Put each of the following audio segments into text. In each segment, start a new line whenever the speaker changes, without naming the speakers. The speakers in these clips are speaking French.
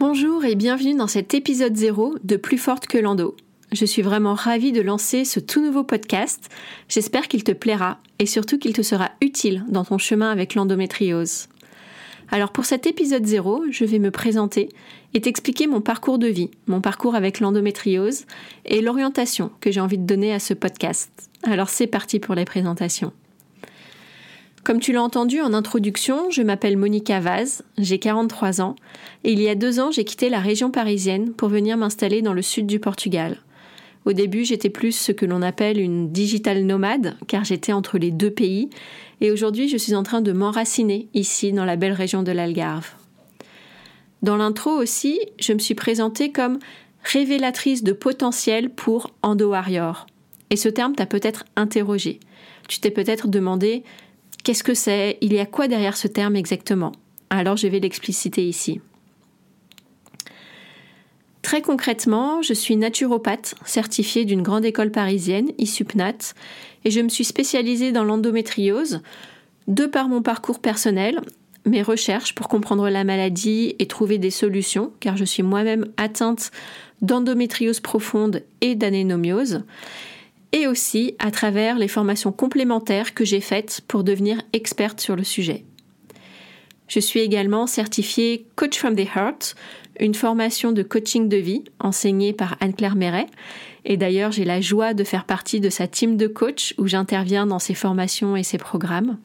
Bonjour et bienvenue dans cet épisode 0 de Plus forte que l'endo. Je suis vraiment ravie de lancer ce tout nouveau podcast. J'espère qu'il te plaira et surtout qu'il te sera utile dans ton chemin avec l'endométriose. Alors pour cet épisode 0, je vais me présenter et t'expliquer mon parcours de vie, mon parcours avec l'endométriose et l'orientation que j'ai envie de donner à ce podcast. Alors c'est parti pour les présentations. Comme tu l'as entendu en introduction, je m'appelle Monica Vaz, j'ai 43 ans, et il y a deux ans j'ai quitté la région parisienne pour venir m'installer dans le sud du Portugal. Au début, j'étais plus ce que l'on appelle une digital nomade, car j'étais entre les deux pays, et aujourd'hui je suis en train de m'enraciner ici dans la belle région de l'Algarve. Dans l'intro aussi, je me suis présentée comme révélatrice de potentiel pour Endo Warrior. Et ce terme t'a peut-être interrogé. Tu t'es peut-être demandé Qu'est-ce que c'est Il y a quoi derrière ce terme exactement? Alors je vais l'expliciter ici. Très concrètement, je suis naturopathe certifiée d'une grande école parisienne, ISUPNAT, et je me suis spécialisée dans l'endométriose de par mon parcours personnel, mes recherches pour comprendre la maladie et trouver des solutions, car je suis moi-même atteinte d'endométriose profonde et d'anénomiose, et aussi à travers les formations complémentaires que j'ai faites pour devenir experte sur le sujet. Je suis également certifiée Coach from the Heart, une formation de coaching de vie enseignée par Anne-Claire Méret. Et d'ailleurs, j'ai la joie de faire partie de sa team de coach où j'interviens dans ses formations et ses programmes.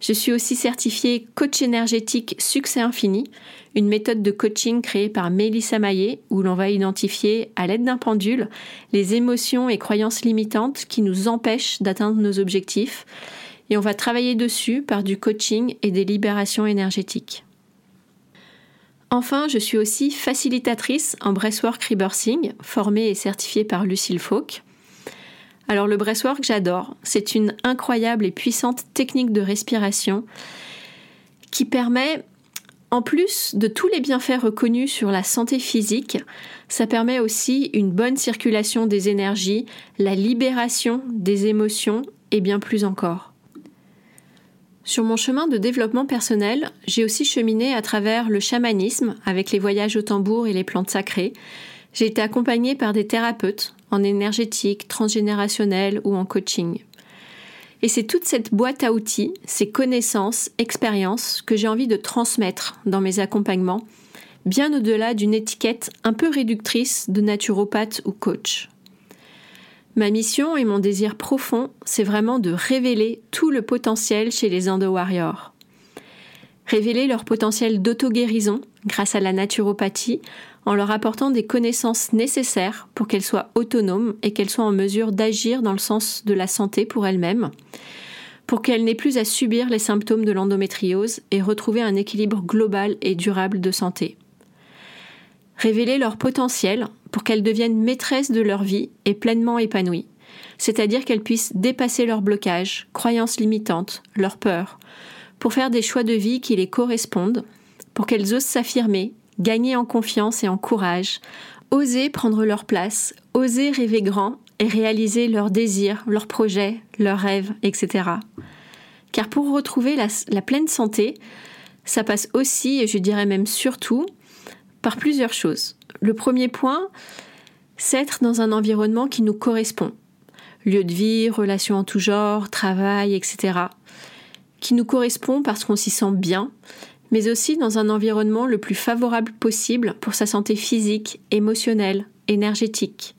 Je suis aussi certifiée coach énergétique Succès Infini, une méthode de coaching créée par Mélissa Maillet où l'on va identifier à l'aide d'un pendule les émotions et croyances limitantes qui nous empêchent d'atteindre nos objectifs et on va travailler dessus par du coaching et des libérations énergétiques. Enfin, je suis aussi facilitatrice en breathwork rebirthing, formée et certifiée par Lucille Fauque. Alors le breathwork, j'adore. C'est une incroyable et puissante technique de respiration qui permet, en plus de tous les bienfaits reconnus sur la santé physique, ça permet aussi une bonne circulation des énergies, la libération des émotions et bien plus encore. Sur mon chemin de développement personnel, j'ai aussi cheminé à travers le chamanisme avec les voyages au tambour et les plantes sacrées. J'ai été accompagnée par des thérapeutes en énergétique, transgénérationnel ou en coaching. Et c'est toute cette boîte à outils, ces connaissances, expériences que j'ai envie de transmettre dans mes accompagnements, bien au-delà d'une étiquette un peu réductrice de naturopathe ou coach. Ma mission et mon désir profond, c'est vraiment de révéler tout le potentiel chez les Endo Warriors. Révéler leur potentiel d'auto-guérison grâce à la naturopathie en leur apportant des connaissances nécessaires pour qu'elles soient autonomes et qu'elles soient en mesure d'agir dans le sens de la santé pour elles-mêmes, pour qu'elles n'aient plus à subir les symptômes de l'endométriose et retrouver un équilibre global et durable de santé. Révéler leur potentiel pour qu'elles deviennent maîtresses de leur vie et pleinement épanouies, c'est-à-dire qu'elles puissent dépasser leurs blocages, croyances limitantes, leurs peurs, pour faire des choix de vie qui les correspondent, pour qu'elles osent s'affirmer, gagner en confiance et en courage, oser prendre leur place, oser rêver grand et réaliser leurs désirs, leurs projets, leurs rêves, etc. Car pour retrouver la, pleine santé, ça passe aussi, et je dirais même surtout, par plusieurs choses. Le premier point, c'est être dans un environnement qui nous correspond. Lieu de vie, relations en tout genre, travail, etc. Qui nous correspond parce qu'on s'y sent bien, mais aussi dans un environnement le plus favorable possible pour sa santé physique, émotionnelle, énergétique.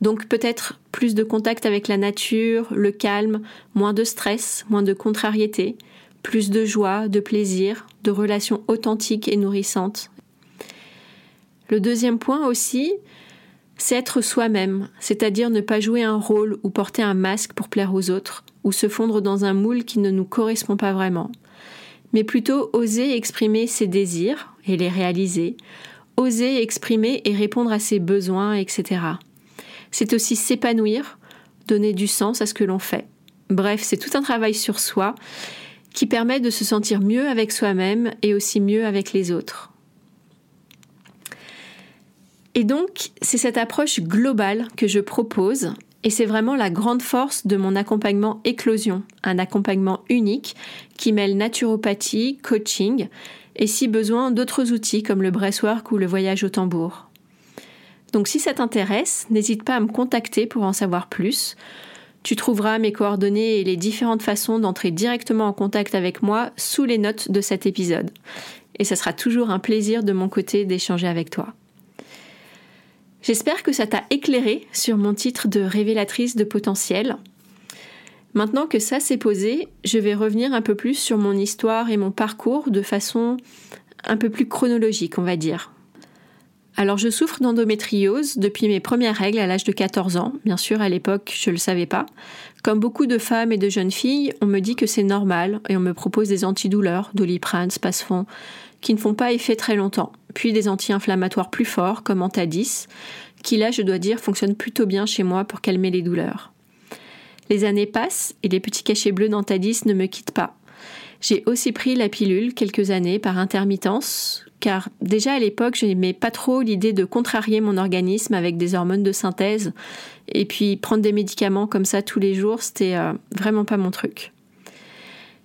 Donc peut-être plus de contact avec la nature, le calme, moins de stress, moins de contrariété, plus de joie, de plaisir, de relations authentiques et nourrissantes. Le deuxième point aussi, c'est être soi-même, c'est-à-dire ne pas jouer un rôle ou porter un masque pour plaire aux autres, ou se fondre dans un moule qui ne nous correspond pas vraiment, mais plutôt oser exprimer ses désirs et les réaliser, oser exprimer et répondre à ses besoins, etc. C'est aussi s'épanouir, donner du sens à ce que l'on fait. Bref, c'est tout un travail sur soi qui permet de se sentir mieux avec soi-même et aussi mieux avec les autres. Et donc, c'est cette approche globale que je propose, et c'est vraiment la grande force de mon accompagnement éclosion, un accompagnement unique qui mêle naturopathie, coaching, et si besoin d'autres outils comme le breastwork ou le voyage au tambour. Donc si ça t'intéresse, n'hésite pas à me contacter pour en savoir plus. Tu trouveras mes coordonnées et les différentes façons d'entrer directement en contact avec moi sous les notes de cet épisode. Et ce sera toujours un plaisir de mon côté d'échanger avec toi. J'espère que ça t'a éclairé sur mon titre de révélatrice de potentiel. Maintenant que ça s'est posé, je vais revenir un peu plus sur mon histoire et mon parcours de façon un peu plus chronologique, on va dire. Alors je souffre d'endométriose depuis mes premières règles à l'âge de 14 ans. Bien sûr, à l'époque, je ne le savais pas. Comme beaucoup de femmes et de jeunes filles, on me dit que c'est normal et on me propose des antidouleurs, doliprane, spasfon, qui ne font pas effet très longtemps. Puis des anti-inflammatoires plus forts comme Antadis, qui là, je dois dire, fonctionnent plutôt bien chez moi pour calmer les douleurs. Les années passent et les petits cachets bleus d'Antadis ne me quittent pas. J'ai aussi pris la pilule quelques années par intermittence, car déjà à l'époque, je n'aimais pas trop l'idée de contrarier mon organisme avec des hormones de synthèse, et puis prendre des médicaments comme ça tous les jours, c'était euh, vraiment pas mon truc.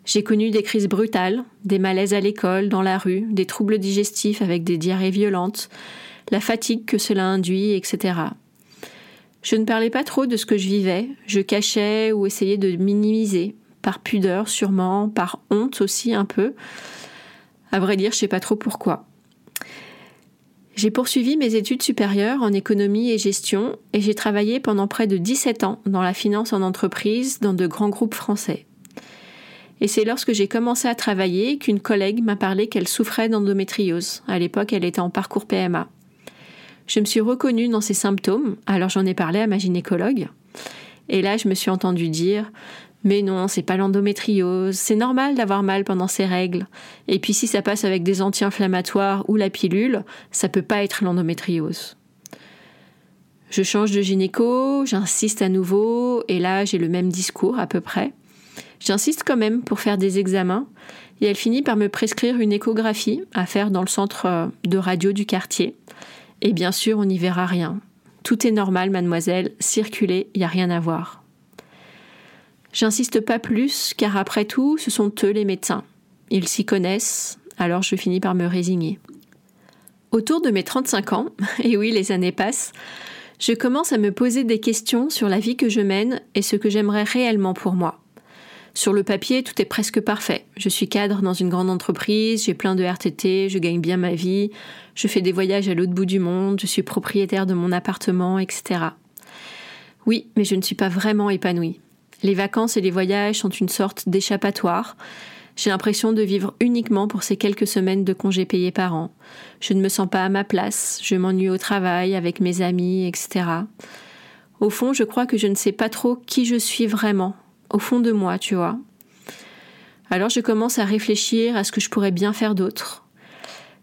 J'ai connu des crises brutales, des malaises à l'école, dans la rue, des troubles digestifs avec des diarrhées violentes, la fatigue que cela induit, etc. Je ne parlais pas trop de ce que je vivais, je cachais ou essayais de minimiser, par pudeur sûrement, par honte aussi un peu. À vrai dire, je sais pas trop pourquoi. J'ai poursuivi mes études supérieures en économie et gestion et j'ai travaillé pendant près de 17 ans dans la finance en entreprise dans de grands groupes français. Et c'est lorsque j'ai commencé à travailler qu'une collègue m'a parlé qu'elle souffrait d'endométriose. À l'époque, elle était en parcours PMA. Je me suis reconnue dans ces symptômes, alors j'en ai parlé à ma gynécologue. Et là, je me suis entendue dire mais non, c'est pas l'endométriose, c'est normal d'avoir mal pendant ces règles. Et puis si ça passe avec des anti-inflammatoires ou la pilule, ça peut pas être l'endométriose. Je change de gynéco, j'insiste à nouveau, et là j'ai le même discours à peu près. J'insiste quand même pour faire des examens, et elle finit par me prescrire une échographie à faire dans le centre euh, de radio du quartier. Et bien sûr, on n'y verra rien. Tout est normal, mademoiselle, circulez, il n'y a rien à voir. J'insiste pas plus, car après tout, ce sont eux les médecins. Ils s'y connaissent, alors je finis par me résigner. Autour de mes 35 ans, et oui, les années passent, je commence à me poser des questions sur la vie que je mène et ce que j'aimerais réellement pour moi. Sur le papier, tout est presque parfait. Je suis cadre dans une grande entreprise, j'ai plein de RTT, je gagne bien ma vie, je fais des voyages à l'autre bout du monde, je suis propriétaire de mon appartement, etc. Oui, mais je ne suis pas vraiment épanouie. Les vacances et les voyages sont une sorte d'échappatoire. J'ai l'impression de vivre uniquement pour ces quelques semaines de congés payés par an. Je ne me sens pas à ma place, je m'ennuie au travail, avec mes amis, etc. Au fond, je crois que je ne sais pas trop qui je suis vraiment, au fond de moi, tu vois. Alors je commence à réfléchir à ce que je pourrais bien faire d'autre.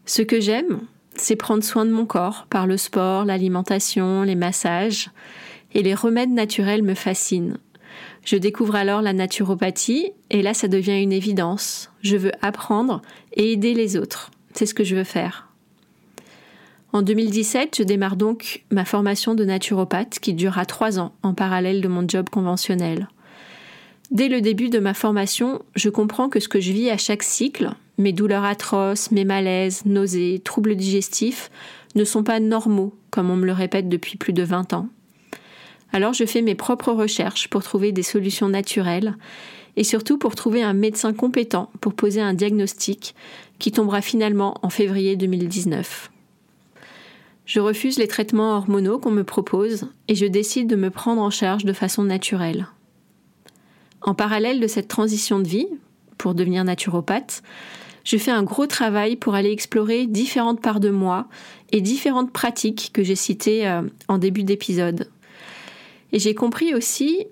Ce que j'aime, c'est prendre soin de mon corps par le sport, l'alimentation, les massages, et les remèdes naturels me fascinent. Je découvre alors la naturopathie et là ça devient une évidence. Je veux apprendre et aider les autres. C'est ce que je veux faire. En 2017, je démarre donc ma formation de naturopathe qui durera trois ans en parallèle de mon job conventionnel. Dès le début de ma formation, je comprends que ce que je vis à chaque cycle, mes douleurs atroces, mes malaises, nausées, troubles digestifs, ne sont pas normaux, comme on me le répète depuis plus de 20 ans. Alors je fais mes propres recherches pour trouver des solutions naturelles et surtout pour trouver un médecin compétent pour poser un diagnostic qui tombera finalement en février 2019. Je refuse les traitements hormonaux qu'on me propose et je décide de me prendre en charge de façon naturelle. En parallèle de cette transition de vie, pour devenir naturopathe, je fais un gros travail pour aller explorer différentes parts de moi et différentes pratiques que j'ai citées euh, en début d'épisode. Et j'ai compris aussi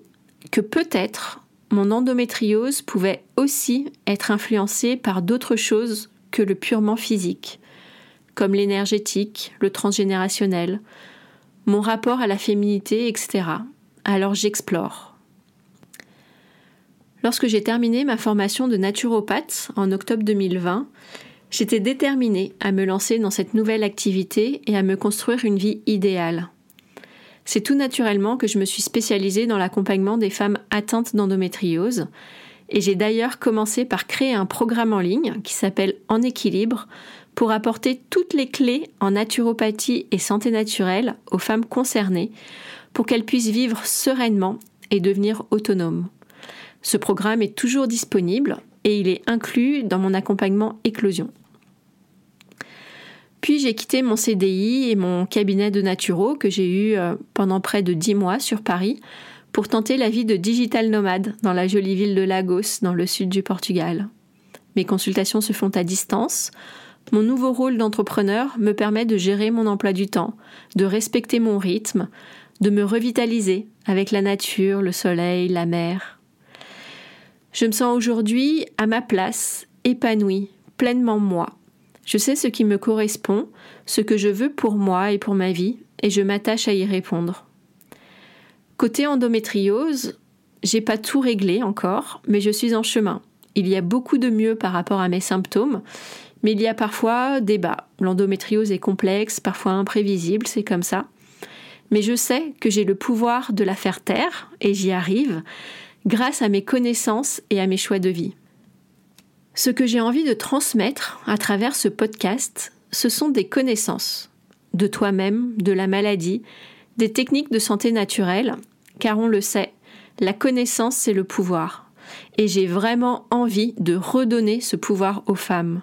que peut-être mon endométriose pouvait aussi être influencée par d'autres choses que le purement physique, comme l'énergétique, le transgénérationnel, mon rapport à la féminité, etc. Alors j'explore. Lorsque j'ai terminé ma formation de naturopathe en octobre 2020, j'étais déterminée à me lancer dans cette nouvelle activité et à me construire une vie idéale. C'est tout naturellement que je me suis spécialisée dans l'accompagnement des femmes atteintes d'endométriose et j'ai d'ailleurs commencé par créer un programme en ligne qui s'appelle En équilibre pour apporter toutes les clés en naturopathie et santé naturelle aux femmes concernées pour qu'elles puissent vivre sereinement et devenir autonomes. Ce programme est toujours disponible et il est inclus dans mon accompagnement éclosion. Puis j'ai quitté mon CDI et mon cabinet de naturo que j'ai eu euh, pendant près de 10 mois sur Paris pour tenter la vie de digital nomade dans la jolie ville de Lagos dans le sud du Portugal. Mes consultations se font à distance. Mon nouveau rôle d'entrepreneur me permet de gérer mon emploi du temps, de respecter mon rythme, de me revitaliser avec la nature, le soleil, la mer. Je me sens aujourd'hui à ma place, épanouie, pleinement moi. Je sais ce qui me correspond, ce que je veux pour moi et pour ma vie, et je m'attache à y répondre. Côté endométriose, j'ai pas tout réglé encore, mais je suis en chemin. Il y a beaucoup de mieux par rapport à mes symptômes, mais il y a parfois des bas. L'endométriose est complexe, parfois imprévisible, c'est comme ça. Mais je sais que j'ai le pouvoir de la faire taire, et j'y arrive, grâce à mes connaissances et à mes choix de vie. Ce que j'ai envie de transmettre à travers ce podcast, ce sont des connaissances de toi-même, de la maladie, des techniques de santé naturelle, car on le sait, la connaissance c'est le pouvoir. Et j'ai vraiment envie de redonner ce pouvoir aux femmes.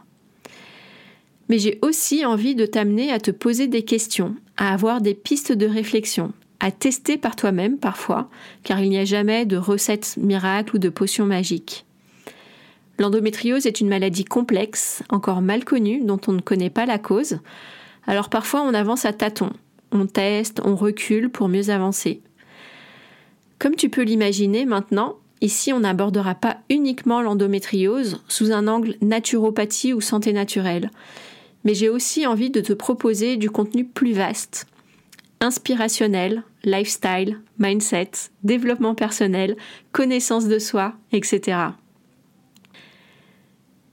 Mais j'ai aussi envie de t'amener à te poser des questions, à avoir des pistes de réflexion, à tester par toi-même parfois, car il n'y a jamais de recette miracle ou de potion magique. L'endométriose est une maladie complexe, encore mal connue, dont on ne connaît pas la cause. Alors parfois on avance à tâtons, on teste, on recule pour mieux avancer. Comme tu peux l'imaginer maintenant, ici on n'abordera pas uniquement l'endométriose sous un angle naturopathie ou santé naturelle, mais j'ai aussi envie de te proposer du contenu plus vaste, inspirationnel, lifestyle, mindset, développement personnel, connaissance de soi, etc.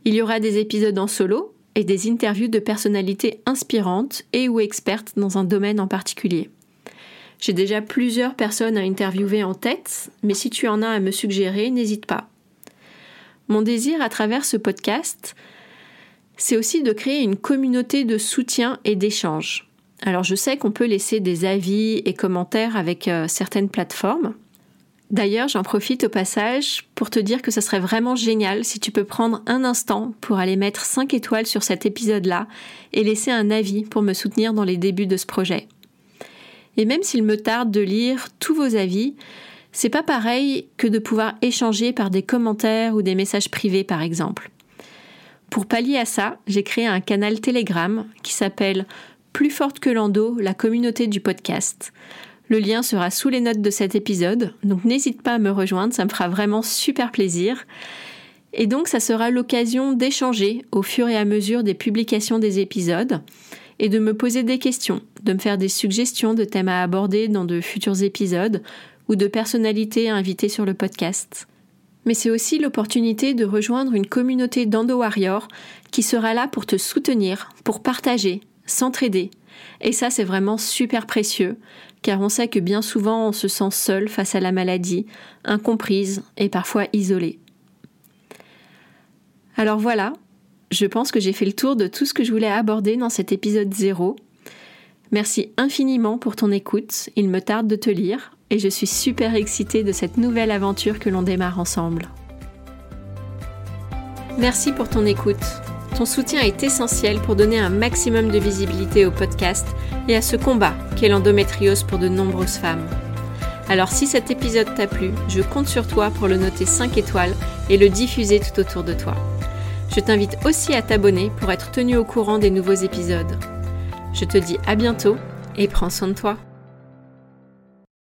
Il y aura des épisodes en solo et des interviews de personnalités inspirantes et ou expertes dans un domaine en particulier. J'ai déjà plusieurs personnes à interviewer en tête, mais si tu en as à me suggérer, n'hésite pas. Mon désir à travers ce podcast, c'est aussi de créer une communauté de soutien et d'échange. Alors je sais qu'on peut laisser des avis et commentaires avec euh, certaines plateformes, D'ailleurs, j'en profite au passage pour te dire que ce serait vraiment génial si tu peux prendre un instant pour aller mettre 5 étoiles sur cet épisode-là et laisser un avis pour me soutenir dans les débuts de ce projet. Et même s'il me tarde de lire tous vos avis, c'est pas pareil que de pouvoir échanger par des commentaires ou des messages privés par exemple. Pour pallier à ça, j'ai créé un canal Telegram qui s'appelle Plus forte que l'endo, la communauté du podcast. Le lien sera sous les notes de cet épisode, donc n'hésite pas à me rejoindre, ça me fera vraiment super plaisir. Et donc ça sera l'occasion d'échanger au fur et à mesure des publications des épisodes et de me poser des questions, de me faire des suggestions de thèmes à aborder dans de futurs épisodes ou de personnalités à inviter sur le podcast. Mais c'est aussi l'opportunité de rejoindre une communauté d'Endo Warrior qui sera là pour te soutenir, pour partager, s'entraider. Et ça, c'est vraiment super précieux car on sait que bien souvent on se sent seul face à la maladie, incomprise et parfois isolée. Alors voilà, je pense que j'ai fait le tour de tout ce que je voulais aborder dans cet épisode 0. Merci infiniment pour ton écoute, il me tarde de te lire et je suis super excitée de cette nouvelle aventure que l'on démarre ensemble. Merci pour ton écoute. Ton soutien est essentiel pour donner un maximum de visibilité au podcast et à ce combat qu'est l'endométriose pour de nombreuses femmes. Alors si cet épisode t'a plu, je compte sur toi pour le noter 5 étoiles et le diffuser tout autour de toi. Je t'invite aussi à t'abonner pour être tenu au courant des nouveaux épisodes. Je te dis à bientôt et prends soin de toi.